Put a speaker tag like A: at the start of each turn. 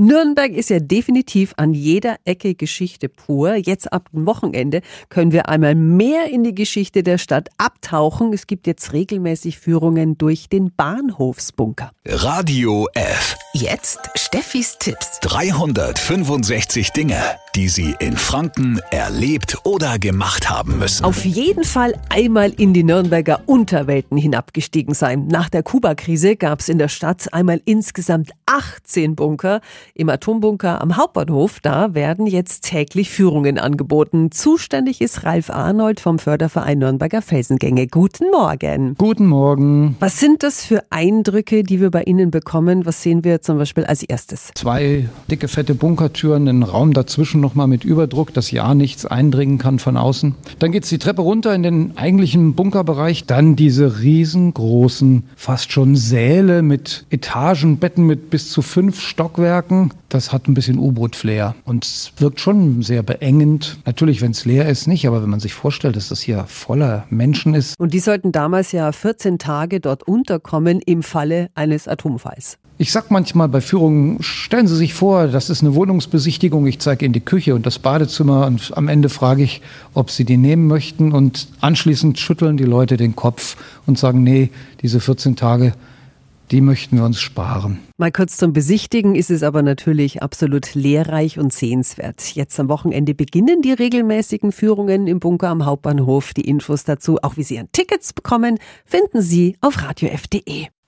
A: Nürnberg ist ja definitiv an jeder Ecke Geschichte pur. Jetzt ab dem Wochenende können wir einmal mehr in die Geschichte der Stadt abtauchen. Es gibt jetzt regelmäßig Führungen durch den Bahnhofsbunker.
B: Radio F.
C: Jetzt Steffis Tipps.
B: 365 Dinge, die Sie in Franken erlebt oder gemacht haben müssen.
A: Auf jeden Fall einmal in die Nürnberger Unterwelten hinabgestiegen sein. Nach der Kuba-Krise gab es in der Stadt einmal insgesamt 18 Bunker. Im Atombunker am Hauptbahnhof, da werden jetzt täglich Führungen angeboten. Zuständig ist Ralf Arnold vom Förderverein Nürnberger Felsengänge. Guten Morgen.
D: Guten Morgen.
A: Was sind das für Eindrücke, die wir bei Ihnen bekommen? Was sehen wir zum Beispiel als erstes?
D: Zwei dicke, fette Bunkertüren, einen Raum dazwischen nochmal mit Überdruck, dass ja nichts eindringen kann von außen. Dann geht es die Treppe runter in den eigentlichen Bunkerbereich. Dann diese riesengroßen, fast schon Säle mit Etagenbetten mit bis zu fünf Stockwerken. Das hat ein bisschen U-Boot-Flair und es wirkt schon sehr beengend. Natürlich, wenn es leer ist, nicht, aber wenn man sich vorstellt, dass das hier voller Menschen ist.
A: Und die sollten damals ja 14 Tage dort unterkommen im Falle eines Atomfalls.
D: Ich sag manchmal bei Führungen, stellen Sie sich vor, das ist eine Wohnungsbesichtigung, ich zeige Ihnen die Küche und das Badezimmer und am Ende frage ich, ob Sie die nehmen möchten und anschließend schütteln die Leute den Kopf und sagen, nee, diese 14 Tage, die möchten wir uns sparen.
A: Mal kurz zum Besichtigen ist es aber natürlich absolut lehrreich und sehenswert. Jetzt am Wochenende beginnen die regelmäßigen Führungen im Bunker am Hauptbahnhof. Die Infos dazu, auch wie Sie Ihren Tickets bekommen, finden Sie auf radiof.de.